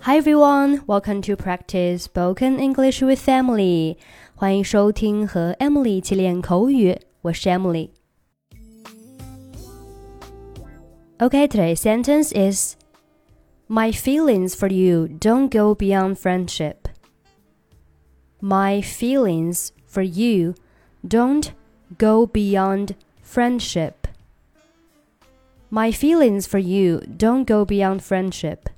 Hi everyone, welcome to practice spoken English with Emily. 欢迎收听和 Emily 一起练口语，我是 Emily。Okay, today's sentence is My feelings for you don't go beyond friendship. My feelings for you don't go beyond friendship. My feelings for you don't go beyond friendship.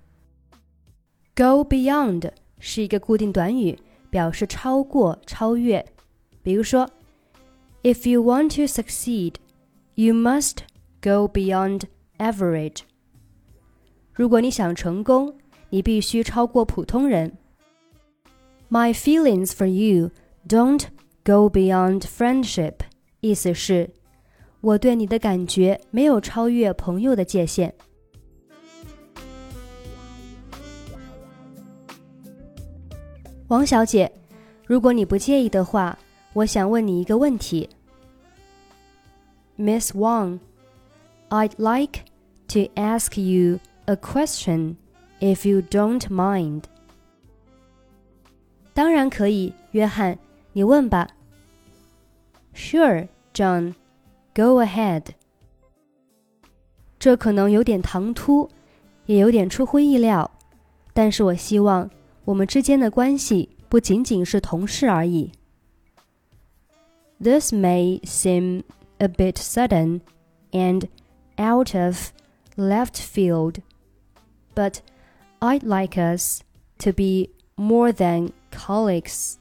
Go beyond 是一个固定短语，表示超过、超越。比如说，If you want to succeed, you must go beyond average. 如果你想成功，你必须超过普通人。My feelings for you don't go beyond friendship. 意思是，我对你的感觉没有超越朋友的界限。 王小姐，如果你不介意的话，我想问你一个问题。Miss Wang, I'd like to ask you a question if you don't mind. 当然可以，约翰，你问吧。Sure, John. Go ahead. 这可能有点唐突，也有点出乎意料，但是我希望 我们之间的关系不仅仅是同事而已。This may seem a bit sudden and out of left field, but I'd like us to be more than colleagues.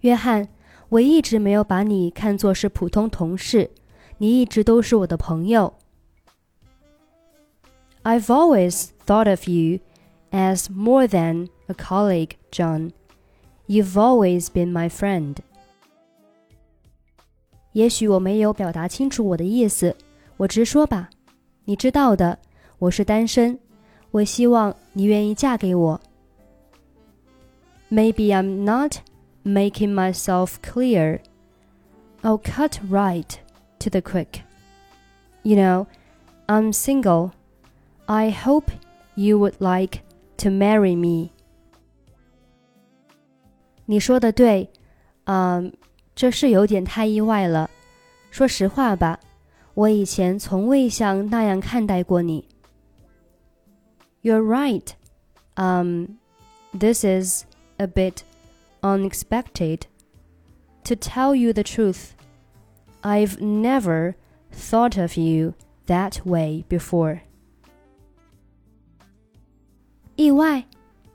约翰，我一直没有把你看作是普通同事，你一直都是我的朋友。I've always thought of you as more than a colleague, John. You've always been my friend. 也许我没有表达清楚我的意思，我直说吧。你知道的，我是单身，我希望你愿意嫁给我。Maybe I'm not making myself clear. I'll cut right to the quick. You know, I'm single. I hope you would like to marry me. 你说的对，嗯，这是有点太意外了。说实话吧，我以前从未像那样看待过你。You're right. Um, this is a bit unexpected. To tell you the truth, I've never thought of you that way before. 意外，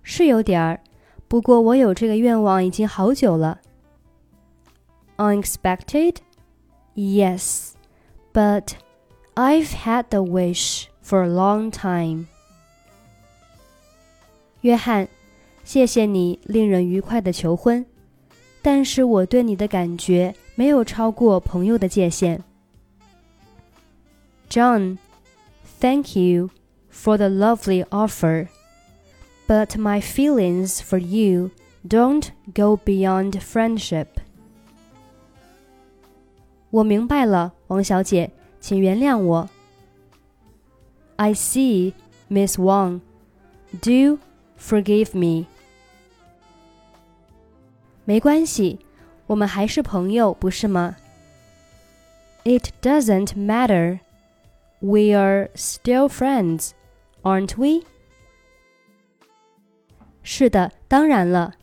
是有点儿，不过我有这个愿望已经好久了。Unexpected? Yes, but I've had the wish for a long time. 约翰，谢谢你令人愉快的求婚，但是我对你的感觉没有超过朋友的界限。John, thank you for the lovely offer but my feelings for you don't go beyond friendship. 我明白了，王小姐，请原谅我。I see, Miss Wang. Do forgive me. 没关系，我们还是朋友，不是吗？It doesn't matter. We are still friends, aren't we? 是的，当然了。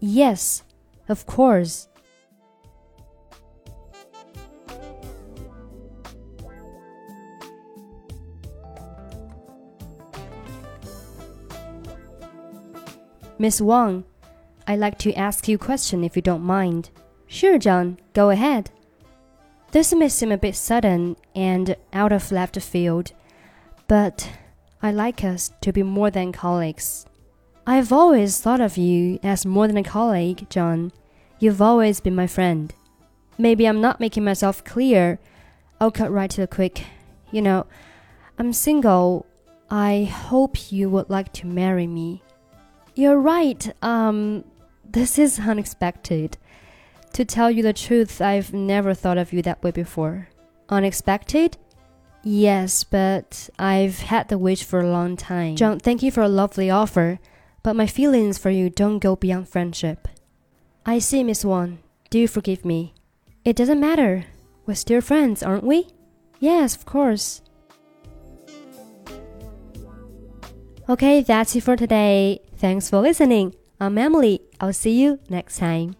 Yes, of course. Miss Wang, I'd like to ask you a question if you don't mind. Sure, John, go ahead. This may seem a bit sudden and out of left field, but I'd like us to be more than colleagues. I've always thought of you as more than a colleague, John. You've always been my friend. Maybe I'm not making myself clear. I'll cut right to the quick. You know, I'm single. I hope you would like to marry me. You're right. Um, this is unexpected. To tell you the truth, I've never thought of you that way before. Unexpected? Yes, but I've had the wish for a long time. John, thank you for a lovely offer, but my feelings for you don't go beyond friendship. I see, Miss Wang. Do you forgive me? It doesn't matter. We're still friends, aren't we? Yes, of course. Okay, that's it for today. Thanks for listening. I'm Emily. I'll see you next time.